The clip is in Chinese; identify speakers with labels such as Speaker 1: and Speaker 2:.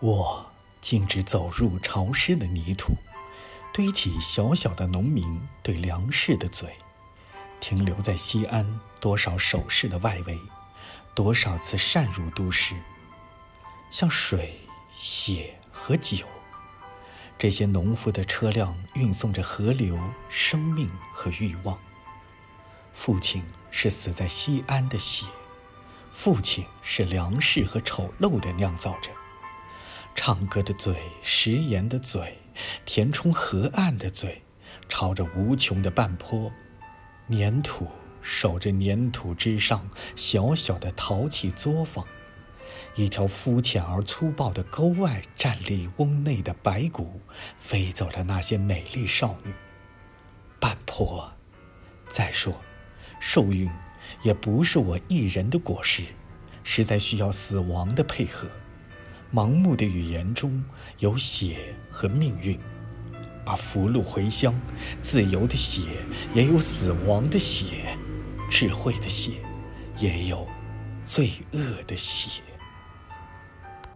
Speaker 1: 我径直走入潮湿的泥土，堆起小小的农民对粮食的嘴，停留在西安多少首饰的外围，多少次擅入都市，像水、血和酒。这些农夫的车辆运送着河流、生命和欲望。父亲是死在西安的血，父亲是粮食和丑陋的酿造者。唱歌的嘴，食盐的嘴，填充河岸的嘴，朝着无穷的半坡，粘土守着粘土之上小小的陶器作坊。一条肤浅而粗暴的沟外站立瓮内的白骨，飞走了那些美丽少女。半坡，再说，受孕也不是我一人的果实，实在需要死亡的配合。盲目的语言中有血和命运，而福禄回乡，自由的血也有死亡的血，智慧的血也有罪恶的血。